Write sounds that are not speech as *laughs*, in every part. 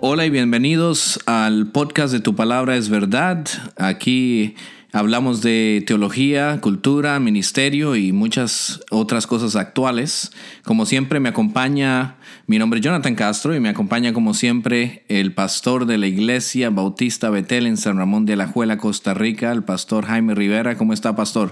Hola y bienvenidos al podcast de Tu Palabra es Verdad. Aquí hablamos de teología, cultura, ministerio y muchas otras cosas actuales. Como siempre me acompaña, mi nombre es Jonathan Castro y me acompaña como siempre el pastor de la Iglesia Bautista Betel en San Ramón de la Juela, Costa Rica, el pastor Jaime Rivera. ¿Cómo está, pastor?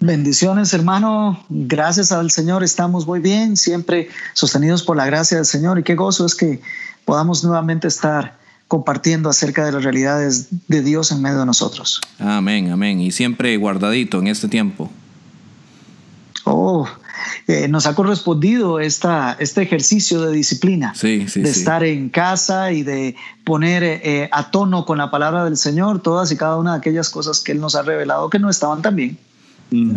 Bendiciones, hermano. Gracias al Señor estamos muy bien, siempre sostenidos por la gracia del Señor. Y qué gozo es que podamos nuevamente estar compartiendo acerca de las realidades de Dios en medio de nosotros. Amén, amén. Y siempre guardadito en este tiempo. Oh, eh, nos ha correspondido esta, este ejercicio de disciplina, sí, sí, de sí. estar en casa y de poner eh, a tono con la palabra del Señor todas y cada una de aquellas cosas que Él nos ha revelado que no estaban tan bien.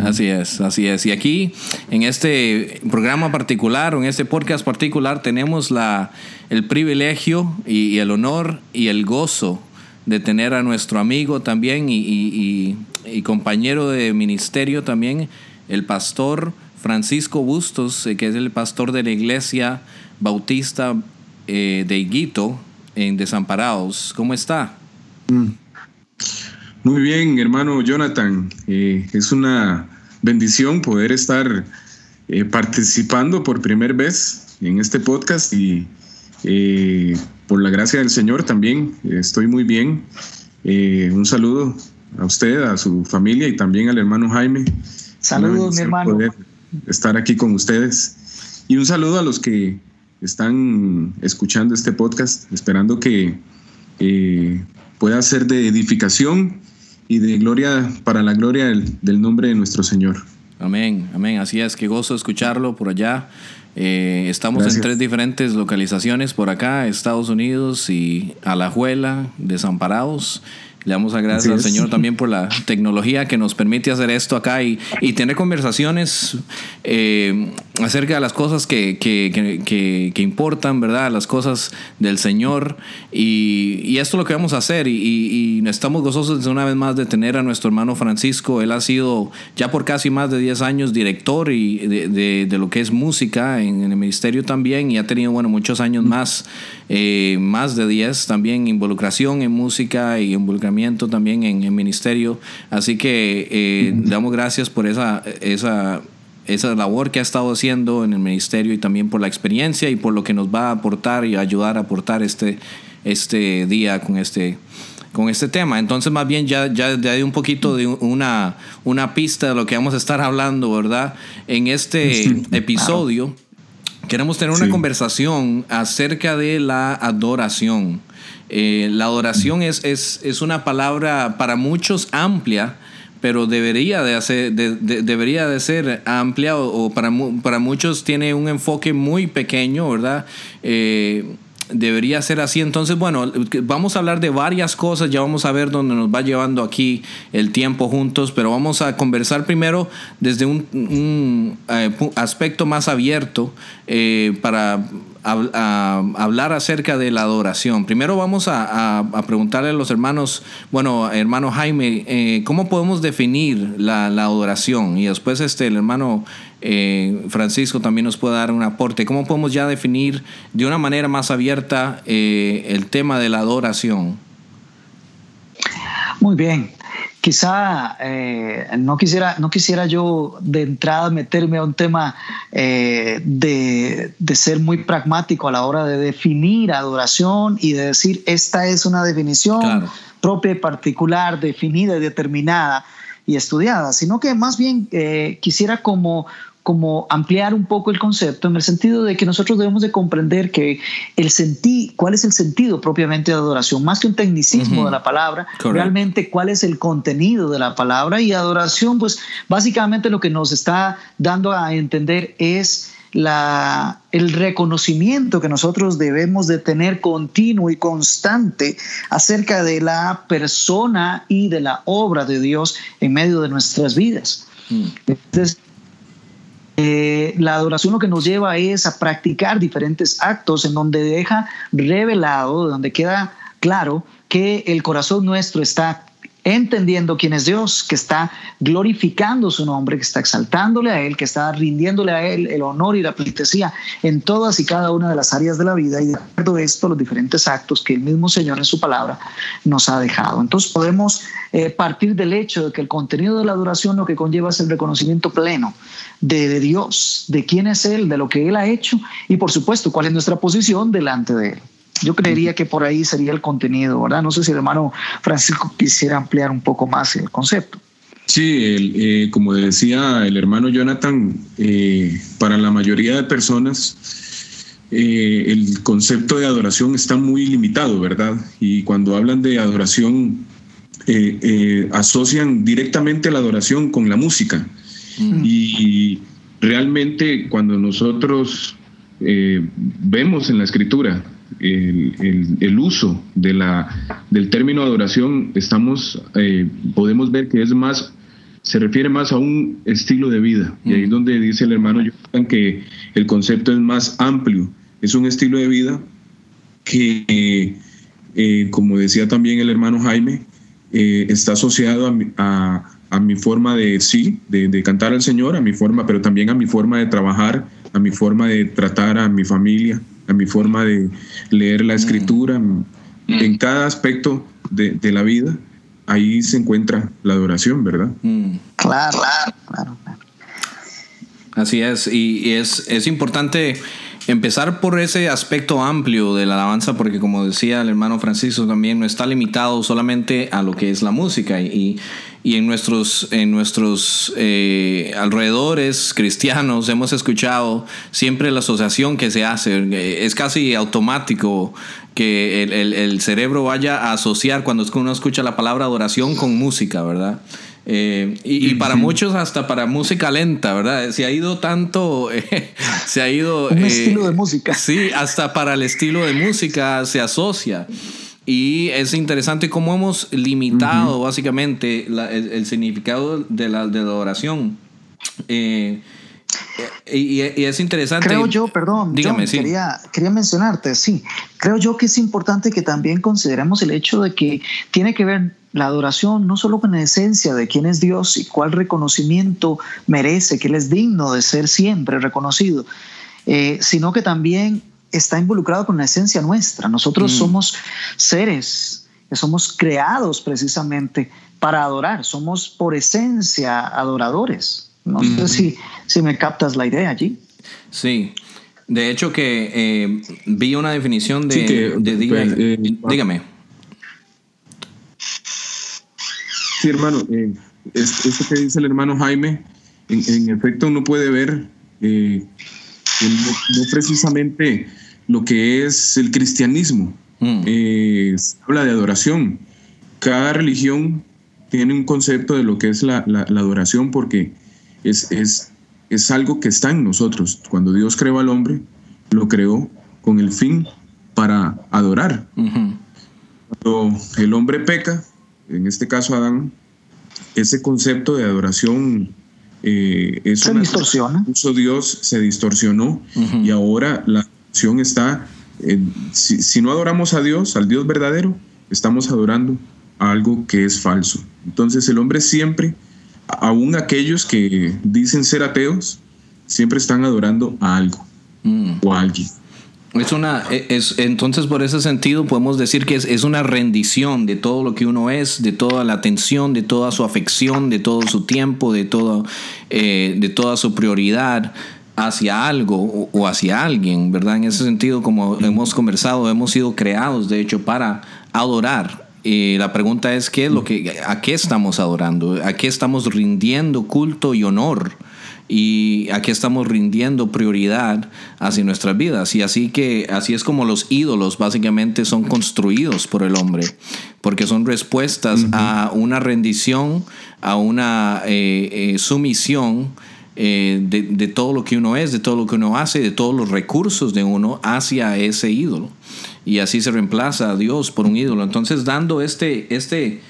Así es, así es. Y aquí, en este programa particular, o en este podcast particular, tenemos la, el privilegio y, y el honor y el gozo de tener a nuestro amigo también y, y, y, compañero de ministerio también, el pastor Francisco Bustos, eh, que es el pastor de la iglesia bautista eh, de Higuito, en Desamparados. ¿Cómo está? Mm. Muy bien, hermano Jonathan. Eh, es una bendición poder estar eh, participando por primera vez en este podcast y eh, por la gracia del Señor también estoy muy bien. un saludo a usted, a su familia y también al hermano Jaime. Saludos, mi hermano. Poder estar aquí con ustedes. Y un saludo a los que están escuchando este podcast, esperando que pueda ser de edificación y de gloria para la gloria del, del, nombre de nuestro Señor. Amén, amén. Así es, que gozo escucharlo por allá. Eh, estamos Gracias. en tres diferentes localizaciones por acá, Estados Unidos y Alajuela, Desamparados. Le damos a gracias al Señor también por la *laughs* tecnología que nos permite hacer esto acá y, y tener conversaciones eh, acerca de las cosas que, que, que, que, importan, ¿verdad? Las cosas del Señor. Y, y esto es lo que vamos a hacer. Y, y, estamos gozosos una vez más de tener a nuestro hermano Francisco. Él ha sido ya por casi más de 10 años director y de, de, de lo que es música en, en, el ministerio también. Y ha tenido, bueno, muchos años más, eh, más de 10 también, involucración en música y involucramiento también en el ministerio. Así que eh, damos gracias por esa, esa, esa labor que ha estado haciendo en el ministerio y también por la experiencia y por lo que nos va a aportar y ayudar a aportar este, este día con este, con este tema. Entonces, más bien ya, ya, ya hay un poquito de una, una pista de lo que vamos a estar hablando, ¿verdad? En este sí, episodio queremos tener una sí. conversación acerca de la adoración. Eh, la adoración es, es, es, una palabra para muchos amplia, pero debería de, hacer, de, de, debería de ser amplia o, o, para, para muchos tiene un enfoque muy pequeño, ¿verdad? Eh, debería ser así. Entonces, bueno, vamos a hablar de varias cosas, ya vamos a ver dónde nos va llevando aquí el tiempo juntos, pero vamos a conversar primero desde un, eh, aspecto más abierto eh, para hablar acerca de la adoración. Primero vamos a, a preguntarle a los hermanos, bueno, hermano Jaime, eh, ¿cómo podemos definir la, la, adoración? Y después este, el hermano eh, Francisco también nos puede dar un aporte. ¿Cómo podemos ya definir de una manera más abierta eh, el tema de la adoración? Muy bien. Quizá eh, no, quisiera, no quisiera yo de entrada meterme a un tema eh, de, de, ser muy pragmático a la hora de definir adoración y de decir esta es una definición claro. propia y particular, definida y determinada y estudiada, sino que más bien eh, quisiera como como ampliar un poco el concepto en el sentido de que nosotros debemos de comprender que el sentido, cuál es el sentido propiamente de adoración, más que un tecnicismo uh -huh. de la palabra, realmente cuál es el contenido de la palabra y adoración, pues básicamente lo que nos está dando a entender es la, el reconocimiento que nosotros debemos de tener continuo y constante acerca de la persona y de la obra de Dios en medio de nuestras vidas. Mm. Entonces, eh, la adoración lo que nos lleva es a practicar diferentes actos en donde deja revelado, donde queda claro que el corazón nuestro está entendiendo quién es Dios, que está glorificando su nombre, que está exaltándole a Él, que está rindiéndole a Él el honor y la pleitesía en todas y cada una de las áreas de la vida y de acuerdo a esto los diferentes actos que el mismo Señor en su palabra nos ha dejado. Entonces podemos eh, partir del hecho de que el contenido de la adoración lo que conlleva es el reconocimiento pleno de, de Dios, de quién es Él, de lo que Él ha hecho y por supuesto cuál es nuestra posición delante de Él. Yo creería que por ahí sería el contenido, ¿verdad? No sé si el hermano Francisco quisiera ampliar un poco más el concepto. Sí, eh, como decía el hermano Jonathan, eh, para la mayoría de personas eh, el concepto de adoración está muy limitado, ¿verdad? Y cuando hablan de adoración, asocian directamente la adoración con la música. Mm. Y realmente cuando nosotros vemos en la escritura el, uso de la, del término adoración, estamos, eh, podemos ver que es más, se refiere más a un estilo de vida. Y ahí es mm. donde dice el hermano Jonathan que el concepto es más amplio. Es un estilo de vida que, eh, como decía también el hermano Jaime, eh, está asociado a, a, mi forma de sí, de, de, cantar al Señor, a mi forma, pero también a mi forma de trabajar, a mi forma de tratar a mi familia, a mi forma de leer la escritura, mm. en cada aspecto de, la vida, ahí se encuentra la adoración, ¿verdad? Mm. Claro, claro, claro. Así es, y, es, es importante empezar por ese aspecto amplio de la alabanza, porque como decía el hermano Francisco también, no está limitado solamente a lo que es la música. Y, y en nuestros, en nuestros eh, alrededores cristianos hemos escuchado siempre la asociación que se hace. Es casi automático que el, cerebro vaya a asociar cuando uno escucha la palabra adoración con música, ¿verdad? Eh, y, para muchos hasta para música lenta, ¿verdad? Se ha ido tanto, *laughs* se ha ido... Un estilo de música. Sí, hasta para el estilo de música se asocia. Y es interesante cómo hemos limitado básicamente el, significado de la, de la oración. Eh, y, es interesante. Creo yo, perdón, dígame, quería, quería mencionarte, sí. Creo yo que es importante que también consideremos el hecho de que tiene que ver la adoración no solo con la esencia de quién es Dios y cuál reconocimiento merece, que Él es digno de ser siempre reconocido, eh, sino que también está involucrado con la esencia nuestra. Nosotros mm. somos seres que somos creados precisamente para adorar. Somos por esencia adoradores. No sé si, si me captas la idea allí. Sí. De hecho que eh, vi una definición de, pues, eh, dígame. Sí, hermano. Eh, esto que dice el hermano Jaime, en, efecto uno puede ver no precisamente lo que es el cristianismo. Mm. Eh, habla de adoración. Cada religión tiene un concepto de lo que es la, adoración porque es, es, es, algo que está en nosotros. Cuando Dios creó al hombre, lo creó con el fin para adorar. Cuando el hombre peca, en este caso Adán, ese concepto de adoración eh, se distorsiona. Dios se distorsionó y ahora la está, si, no adoramos a Dios, al Dios verdadero, estamos adorando a algo que es falso. Entonces el hombre siempre, aún aquellos que dicen ser ateos, siempre están adorando a algo mm. o a alguien. Es una, e, es, entonces por ese sentido podemos decir que es, es, una rendición de todo lo que uno es, de toda la atención, de toda su afección, de todo su tiempo, de, todo, eh, de toda su prioridad hacia algo o hacia alguien, ¿verdad? En ese sentido, como hemos conversado, hemos sido creados, de hecho, para adorar. Y la pregunta es, ¿qué es lo que, ¿a qué estamos adorando? ¿A qué estamos rindiendo culto y honor? y a qué estamos rindiendo prioridad hacia nuestras vidas. Y así que así es como los ídolos básicamente son construidos por el hombre, porque son respuestas a una rendición, a una eh, eh, sumisión eh, de, todo lo que uno es, de todo lo que uno hace, de todos los recursos de uno hacia ese ídolo. Y así se reemplaza a Dios por un ídolo. Entonces, dando este, este,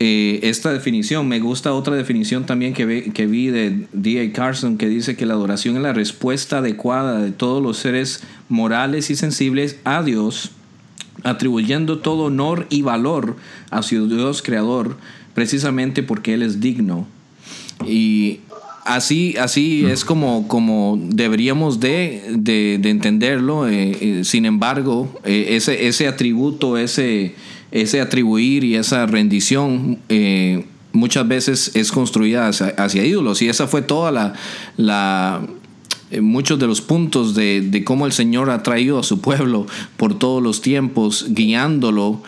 eh, esta definición, me gusta otra definición también que, que vi de D.A. Carson, que dice que la adoración es la respuesta adecuada de todos los seres morales y sensibles a Dios, atribuyendo todo honor y valor a su Dios creador precisamente porque Él es digno. Y así, así es como, como deberíamos de, entenderlo. Eh, eh, sin embargo, eh, ese, ese atributo, ese, ese atribuir y esa rendición muchas veces es construida hacia, ídolos. Y esa fue toda la, la muchos de los puntos de, de, cómo el Señor ha traído a su pueblo por todos los tiempos, guiándolo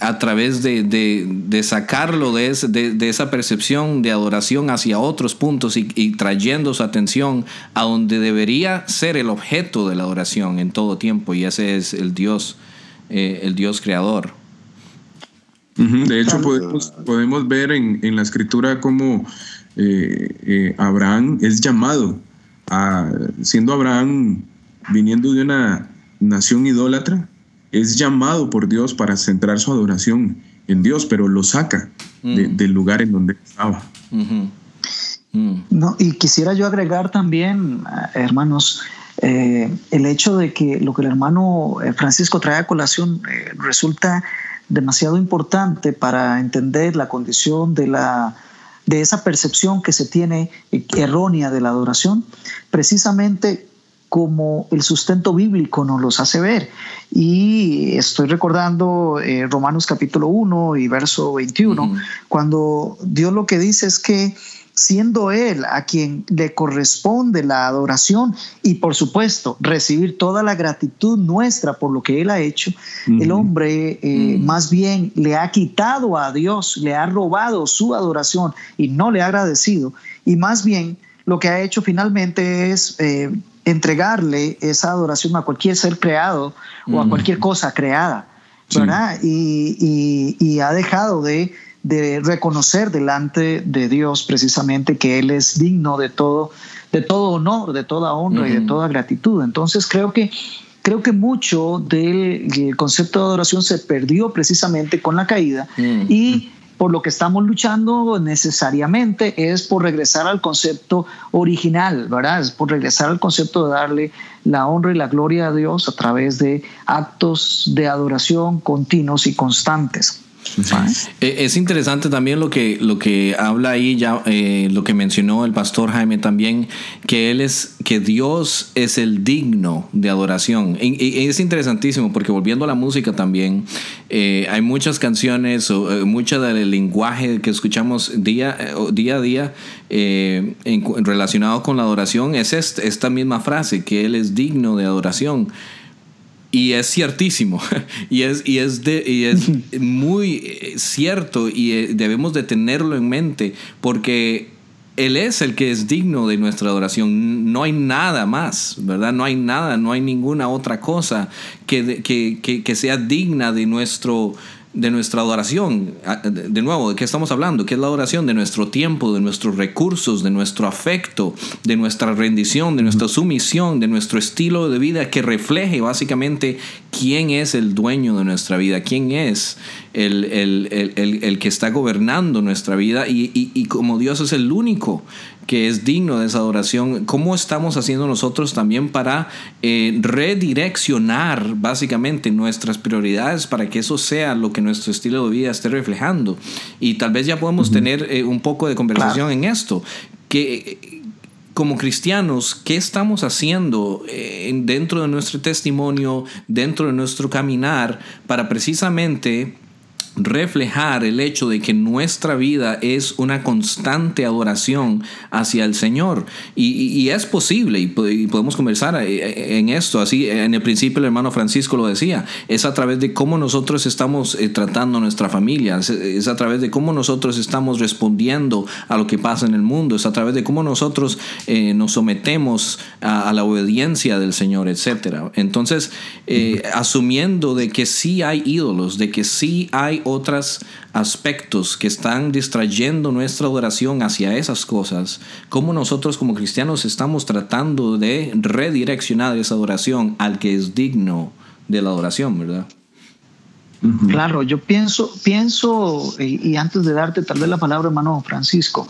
a través de, sacarlo de, de, esa percepción de adoración hacia otros puntos y, trayendo su atención a donde debería ser el objeto de la adoración en todo tiempo, y ese es el Dios, eh, el Dios creador. De hecho, podemos, podemos ver en, la escritura cómo eh, eh, Abraham es llamado, a, siendo Abraham viniendo de una nación idólatra, es llamado por Dios para centrar su adoración en Dios, pero lo saca mm. del lugar en donde estaba. Mm. No, y quisiera yo agregar también, eh, hermanos, eh, el hecho de que lo que el hermano eh, Francisco trae a colación resulta demasiado importante para entender la condición de la de esa percepción que se tiene errónea de la adoración, precisamente como el sustento bíblico nos los hace ver. Y estoy recordando eh, Romanos capítulo 1 y verso 21, cuando Dios lo que dice es que siendo Él a quien le corresponde la adoración y por supuesto recibir toda la gratitud nuestra por lo que Él ha hecho, el hombre eh, más bien le ha quitado a Dios, le ha robado su adoración y no le ha agradecido. Y más bien lo que ha hecho finalmente es... Eh, entregarle esa adoración a cualquier ser creado o a cualquier cosa creada, ¿verdad? Y, ha dejado de, reconocer delante de Dios precisamente que Él es digno de todo, de todo honor, de toda honra y de toda gratitud. Entonces creo que creo que mucho del concepto de adoración se perdió precisamente con la caída y por lo que estamos luchando necesariamente es por regresar al concepto original, ¿verdad? Es por regresar al concepto de darle la honra y la gloria a Dios a través de actos de adoración continuos y constantes. Eh, es interesante también lo que, lo que habla ahí, ya eh, lo que mencionó el pastor Jaime también, que él es, que Dios es el digno de adoración. Y, es interesantísimo porque volviendo a la música también, eh, hay muchas canciones o mucho del lenguaje que escuchamos día, día a día en, relacionado con la adoración es esta misma frase, que Él es digno de adoración. Y es ciertísimo, *laughs* y es, y es, de, y es muy eh, cierto, y eh, debemos de tenerlo en mente, porque Él es el que es digno de nuestra adoración. No hay nada más, ¿verdad? No hay nada, no hay ninguna otra cosa que, que, que, que sea digna de nuestro, de nuestra adoración. De nuevo, ¿de qué estamos hablando? ¿Qué es la adoración? De nuestro tiempo, de nuestros recursos, de nuestro afecto, de nuestra rendición, de nuestra sumisión, de nuestro estilo de vida que refleje básicamente quién es el dueño de nuestra vida, quién es el, el, que está gobernando nuestra vida y, y como Dios es el único que es digno de esa adoración, ¿cómo estamos haciendo nosotros también para eh, redireccionar básicamente nuestras prioridades para que eso sea lo que nuestro estilo de vida esté reflejando? Y tal vez ya podemos tener eh, un poco de conversación en esto. Que, como cristianos, ¿qué estamos haciendo eh, dentro de nuestro testimonio, dentro de nuestro caminar, para precisamente reflejar el hecho de que nuestra vida es una constante adoración hacia el Señor. Y, es posible, y, podemos conversar eh, eh, en esto, así en el principio el hermano Francisco lo decía, es a través de cómo nosotros estamos eh, tratando a nuestra familia, es, a través de cómo nosotros estamos respondiendo a lo que pasa en el mundo, es a través de cómo nosotros nos sometemos a, la obediencia del Señor, etc. Entonces, asumiendo de que sí hay ídolos, de que sí hay otros aspectos que están distrayendo nuestra adoración hacia esas cosas, cómo nosotros como cristianos estamos tratando de redireccionar esa adoración al que es digno de la adoración, ¿verdad? Claro, yo pienso, pienso, y, antes de darte tal vez la palabra, hermano Francisco,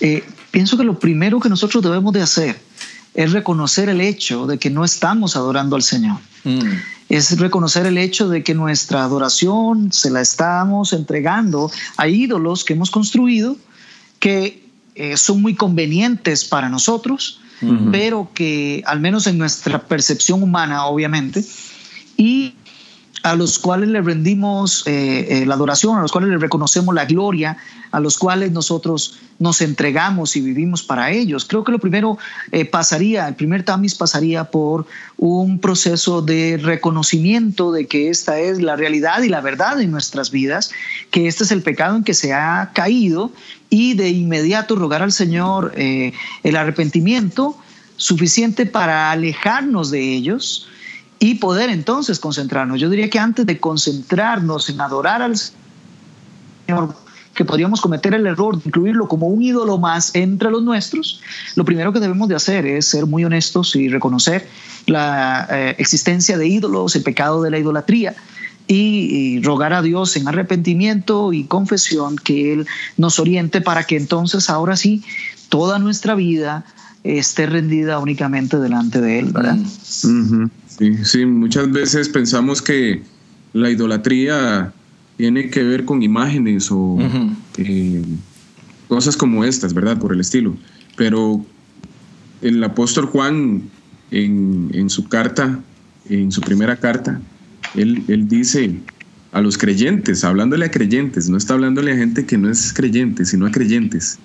eh, pienso que lo primero que nosotros debemos de hacer es reconocer el hecho de que no estamos adorando al Señor. Mm. Es reconocer el hecho de que nuestra adoración se la estamos entregando a ídolos que hemos construido, que eh, son muy convenientes para nosotros, pero que al menos en nuestra percepción humana, obviamente, y a los cuales le rendimos eh, eh, la adoración, a los cuales le reconocemos la gloria, a los cuales nosotros nos entregamos y vivimos para ellos. Creo que lo primero eh, pasaría, el primer tamis pasaría por un proceso de reconocimiento de que esta es la realidad y la verdad en nuestras vidas, que este es el pecado en que se ha caído y de inmediato rogar al Señor el arrepentimiento suficiente para alejarnos de ellos y poder entonces concentrarnos. Yo diría que antes de concentrarnos en adorar al Señor, que podríamos cometer el error de incluirlo como un ídolo más entre los nuestros, lo primero que debemos de hacer es ser muy honestos y reconocer la eh, existencia de ídolos, el pecado de la idolatría. Y, rogar a Dios en arrepentimiento y confesión que Él nos oriente para que entonces ahora sí toda nuestra vida esté rendida únicamente delante de Él, ¿verdad? Sí, sí, muchas veces pensamos que la idolatría tiene que ver con imágenes o eh, cosas como estas, ¿verdad? Por el estilo. Pero el apóstol Juan, en, su carta, en su primera carta, él, él dice a los creyentes, hablándole a creyentes, no está hablándole a gente que no es creyente, sino a creyentes,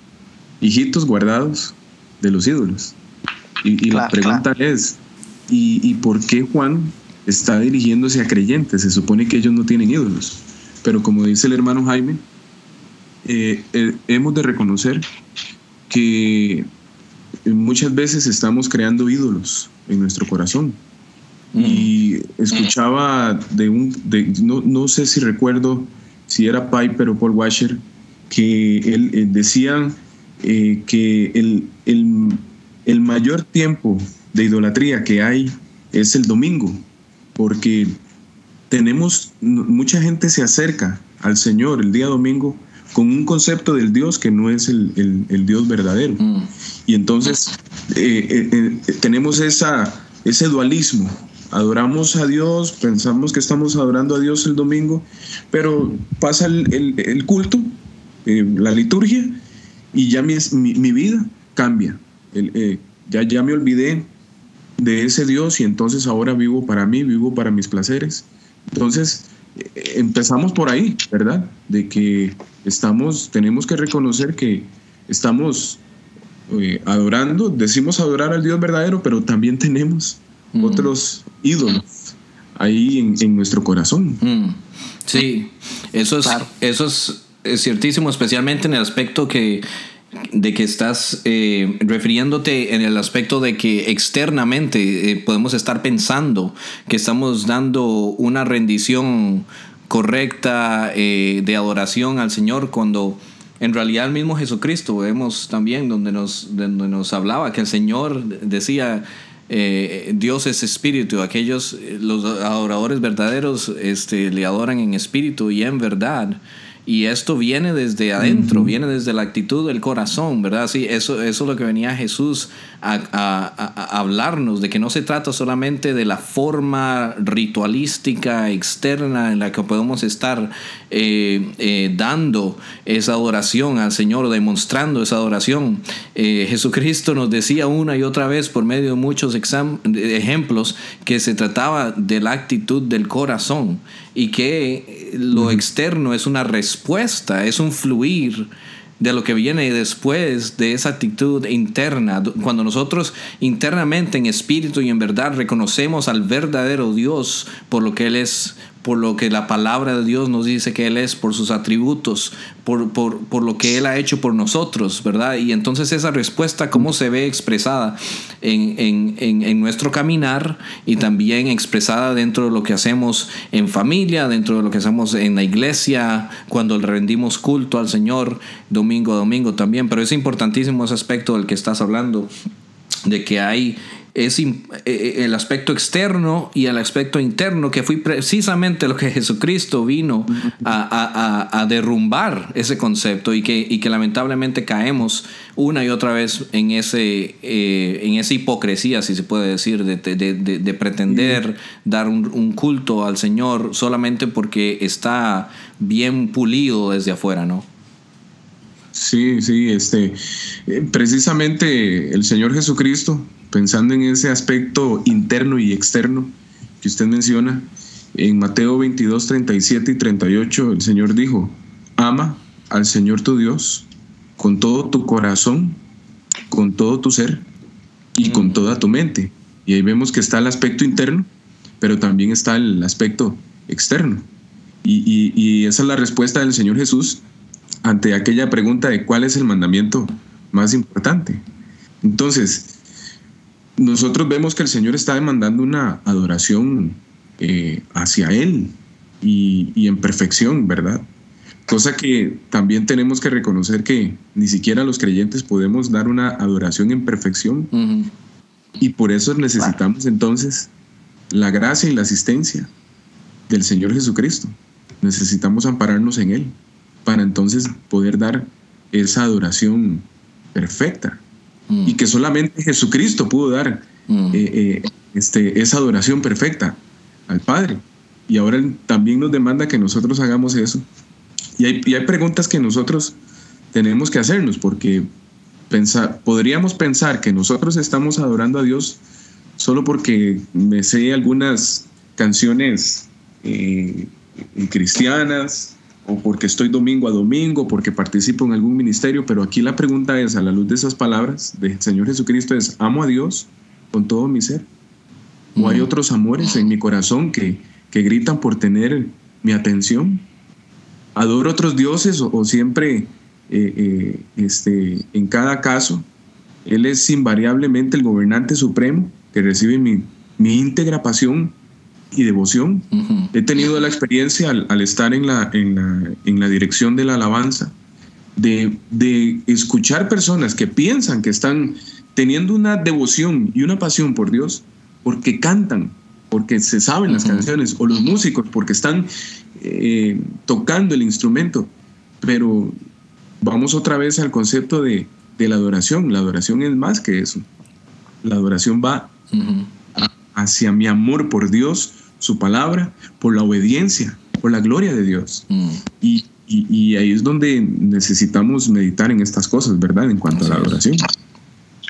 hijitos guardados de los ídolos. Y, la pregunta es, ¿y, por qué Juan está dirigiéndose a creyentes? Se supone que ellos no tienen ídolos. Pero como dice el hermano Jaime, eh, eh, hemos de reconocer que muchas veces estamos creando ídolos en nuestro corazón. Mm. Y escuchaba de un, no, no, sé si recuerdo si era Piper o Paul Washer, que él, eh, decían eh, que el, el, mayor tiempo de idolatría que hay es el domingo, porque tenemos, mucha gente se acerca al Señor el día domingo con un concepto del Dios que no es el, Dios verdadero. Mm. Y entonces eh, eh, tenemos esa, ese dualismo. Adoramos a Dios, pensamos que estamos adorando a Dios el domingo, pero pasa el, culto, la liturgia, y ya mi, mi, vida cambia. Eh, ya, ya me olvidé de ese Dios y entonces ahora vivo para mí, vivo para mis placeres. Entonces, eh, empezamos por ahí, ¿verdad? De que estamos, tenemos que reconocer que estamos eh, adorando, decimos adorar al Dios verdadero, pero también tenemos mm. otros ídolos ahí en, nuestro corazón. Mm. Sí, eso es, eso es es ciertísimo, especialmente en el aspecto que de que estás eh, refiriéndote en el aspecto de que externamente eh, podemos estar pensando que estamos dando una rendición correcta eh, de adoración al Señor cuando en realidad el mismo Jesucristo vemos también donde nos, donde nos hablaba que el Señor decía Dios es espíritu, aquellos, los adoradores verdaderos este, le adoran en espíritu y en verdad. Y esto viene desde adentro, viene desde la actitud del corazón, ¿verdad? Sí, eso, eso es lo que venía Jesús a, hablarnos, de que no se trata solamente de la forma ritualística externa en la que podemos estar eh, eh, dando esa adoración al Señor, demostrando esa adoración. Eh, Jesucristo nos decía una y otra vez por medio de muchos ejemplos que se trataba de la actitud del corazón y que lo externo es una respuesta, es un fluir de lo que viene después de esa actitud interna, cuando nosotros internamente en espíritu y en verdad reconocemos al verdadero Dios por lo que Él es, por lo que la palabra de Dios nos dice que Él es, por sus atributos, por, por, por, lo que Él ha hecho por nosotros, ¿verdad? Y entonces esa respuesta, ¿cómo se ve expresada en, en, en, nuestro caminar y también expresada dentro de lo que hacemos en familia, dentro de lo que hacemos en la iglesia, cuando le rendimos culto al Señor, domingo a domingo también? Pero es importantísimo ese aspecto del que estás hablando, de que hay es eh, eh, el aspecto externo y el aspecto interno, que fue precisamente lo que *laughs* Jesucristo vino a, derrumbar ese concepto y que, y que lamentablemente caemos una y otra vez en, ese, eh, en esa hipocresía, si se puede decir, de, pretender dar un, culto al Señor solamente porque está bien pulido desde afuera, ¿no? Sí, sí, este, precisamente el Señor Jesucristo pensando en ese aspecto interno y externo que usted menciona, en Mateo 22, 37 y 38 el Señor dijo, ama al Señor tu Dios con todo tu corazón, con todo tu ser y con mm. toda tu mente. Y ahí vemos que está el aspecto interno, pero también está el aspecto externo. Y, y esa es la respuesta del Señor Jesús ante aquella pregunta de cuál es el mandamiento más importante. Entonces, nosotros vemos que el Señor está demandando una adoración eh, hacia Él y, en perfección, ¿verdad? Cosa que también tenemos que reconocer que ni siquiera los creyentes podemos dar una adoración en perfección. Y por eso necesitamos entonces la gracia y la asistencia del Señor Jesucristo. Necesitamos ampararnos en Él para entonces poder dar esa adoración perfecta y que solamente Jesucristo pudo dar eh, eh, este, esa adoración perfecta al Padre. Y ahora Él también nos demanda que nosotros hagamos eso. Y hay, hay preguntas que nosotros tenemos que hacernos, porque pensar, podríamos pensar que nosotros estamos adorando a Dios solo porque me sé algunas canciones eh, cristianas, o porque estoy domingo a domingo, porque participo en algún ministerio, pero aquí la pregunta es, a la luz de esas palabras del Señor Jesucristo, es, ¿amo a Dios con todo mi ser? ¿O hay mm. otros amores en mi corazón que, que gritan por tener mi atención? ¿Adoro otros dioses o, siempre, eh, eh, este, en cada caso, Él es invariablemente el gobernante supremo que recibe mi, mi íntegra pasión y devoción. He tenido la experiencia al, estar en la, en, la, dirección de la alabanza, de, de, escuchar personas que piensan que están teniendo una devoción y una pasión por Dios porque cantan, porque se saben las canciones, o los músicos porque están eh, tocando el instrumento. Pero vamos otra vez al concepto de, de, la adoración. La adoración es más que eso. La adoración va hacia mi amor por Dios, su palabra, por la obediencia, por la gloria de Dios. Mm. Y, ahí es donde necesitamos meditar en estas cosas, ¿verdad? En cuanto a la adoración.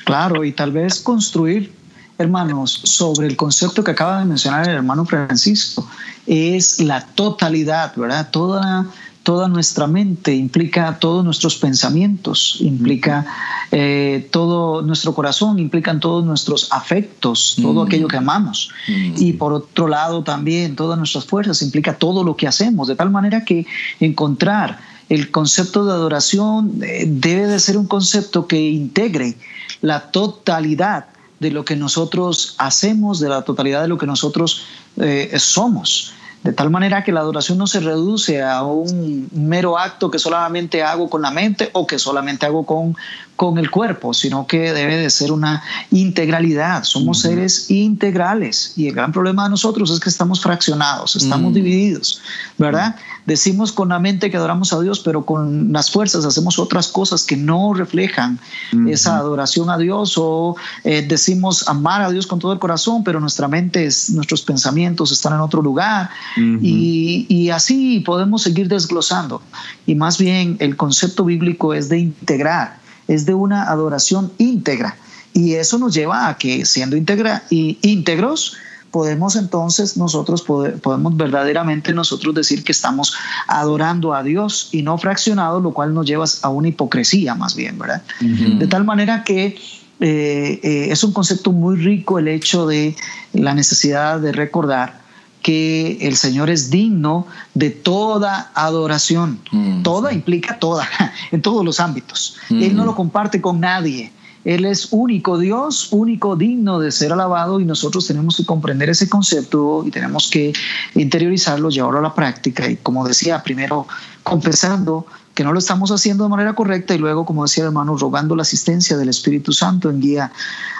Claro, y tal vez construir, hermanos, sobre el concepto que acaba de mencionar el hermano Francisco, es la totalidad, ¿verdad? Toda toda nuestra mente, implica todos nuestros pensamientos, implica eh, todo nuestro corazón, implican todos nuestros afectos, todo aquello que amamos. Y por otro lado también todas nuestras fuerzas, implica todo lo que hacemos, de tal manera que encontrar el concepto de adoración eh, debe de ser un concepto que integre la totalidad de lo que nosotros hacemos, de la totalidad de lo que nosotros eh, somos. De tal manera que la adoración no se reduce a un mero acto que solamente hago con la mente o que solamente hago con, con el cuerpo, sino que debe de ser una integralidad. Somos seres integrales y el gran problema de nosotros es que estamos fraccionados, estamos divididos, ¿verdad? Decimos con la mente que adoramos a Dios, pero con las fuerzas hacemos otras cosas que no reflejan esa adoración a Dios o eh, decimos amar a Dios con todo el corazón, pero nuestra mente, nuestros pensamientos están en otro lugar y, y así podemos seguir desglosando. Y más bien el concepto bíblico es de integrar, es de una adoración íntegra. Y eso nos lleva a que siendo íntegra y íntegros, podemos entonces nosotros podemos verdaderamente nosotros decir que estamos adorando a Dios y no fraccionado, lo cual nos lleva a una hipocresía más bien, ¿verdad? De tal manera que eh, eh, es un concepto muy rico el hecho de la necesidad de recordar que el Señor es digno de toda adoración. Toda implica toda, *laughs* en todos los ámbitos. Él no lo comparte con nadie. Él es único Dios, único digno de ser alabado y nosotros tenemos que comprender ese concepto y tenemos que interiorizarlo, llevarlo a la práctica y como decía, primero confesando que no lo estamos haciendo de manera correcta y luego, como decía el hermano, rogando la asistencia del Espíritu Santo en guía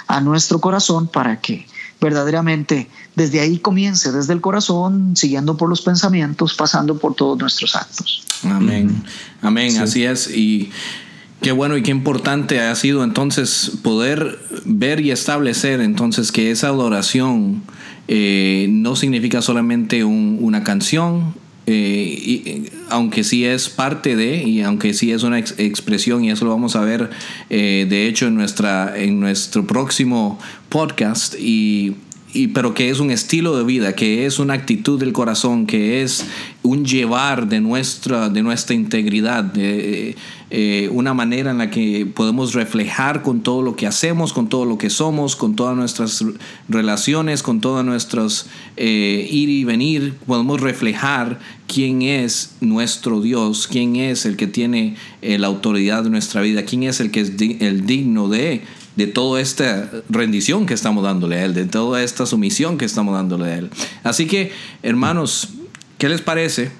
a nuestro corazón para que verdaderamente desde ahí comience, desde el corazón, siguiendo por los pensamientos, pasando por todos nuestros actos. Amén. Amén, así es. Y qué bueno y qué importante ha sido entonces poder ver y establecer entonces que esa adoración eh, no significa solamente una canción, eh, y, aunque sí es parte de, y aunque sí es una expresión, y eso lo vamos a ver, eh, de hecho, en, nuestra, en nuestro próximo podcast, y y, pero que es un estilo de vida, que es una actitud del corazón, que es un llevar de nuestra, de nuestra integridad, de, eh, una manera en la que podemos reflejar con todo lo que hacemos, con todo lo que somos, con todas nuestras relaciones, con todas nuestras eh, ir y venir, podemos reflejar quién es nuestro Dios, quién es el que tiene eh, la autoridad de nuestra vida, quién es el que es el digno de de toda esta rendición que estamos dándole a Él, de toda esta sumisión que estamos dándole a Él. Así que, hermanos, ¿qué les parece?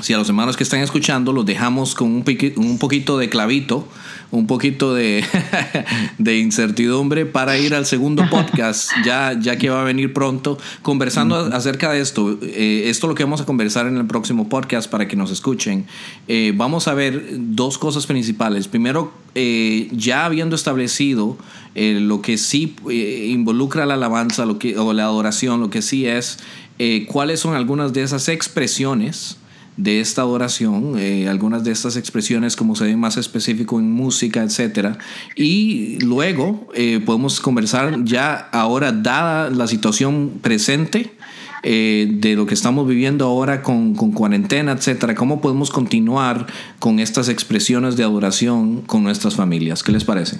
Si a los hermanos que están escuchando los dejamos con un, un poquito de clavito un poquito de, *laughs* de, incertidumbre para ir al segundo podcast, ya, ya que va a venir pronto, conversando acerca de esto. Eh, esto es lo que vamos a conversar en el próximo podcast para que nos escuchen. Eh, vamos a ver dos cosas principales. Primero, eh, ya habiendo establecido lo que sí involucra la alabanza lo que, o la adoración, lo que sí es, cuáles son algunas de esas expresiones de esta adoración, eh, algunas de estas expresiones como se ve más específico en música, etc. Y luego eh, podemos conversar ya ahora, dada la situación presente, eh, de lo que estamos viviendo ahora con, con cuarentena, etcétera, cómo podemos continuar con estas expresiones de adoración con nuestras familias. ¿Qué les parece?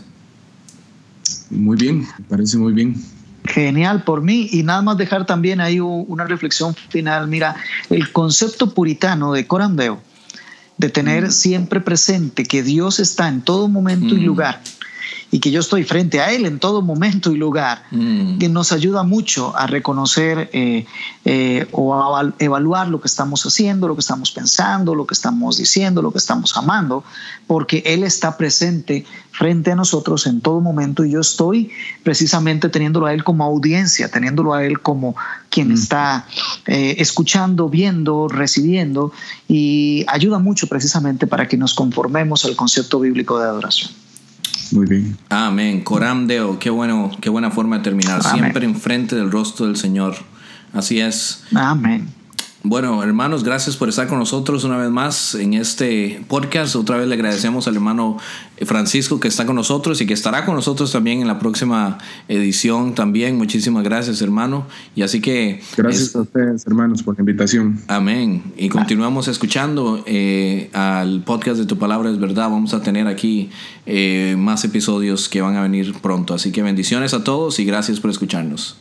Muy bien, parece muy bien. Genial por mí. Y nada más dejar también ahí una reflexión final. Mira, el concepto puritano de Corandeo, de tener mm. siempre presente que Dios está en todo momento y mm. lugar y que yo estoy frente a Él en todo momento y lugar, mm. que nos ayuda mucho a reconocer eh, eh, o a evaluar lo que estamos haciendo, lo que estamos pensando, lo que estamos diciendo, lo que estamos amando, porque Él está presente frente a nosotros en todo momento y yo estoy precisamente teniéndolo a Él como audiencia, teniéndolo a Él como quien mm. está eh, escuchando, viendo, recibiendo y ayuda mucho precisamente para que nos conformemos al concepto bíblico de adoración. Muy bien. Amén. Coram Deo, qué bueno, qué buena forma de terminar. Siempre enfrente del rostro del Señor. Así es. Amén. Bueno, hermanos, gracias por estar con nosotros una vez más en este podcast. Otra vez le agradecemos al hermano Francisco que está con nosotros y que estará con nosotros también en la próxima edición también. Muchísimas gracias, hermano. Y así que... Gracias a ustedes, hermanos, por la invitación. Amén. Y continuamos escuchando eh, al podcast de Tu Palabra es Verdad. Vamos a tener aquí eh, más episodios que van a venir pronto. Así que bendiciones a todos y gracias por escucharnos.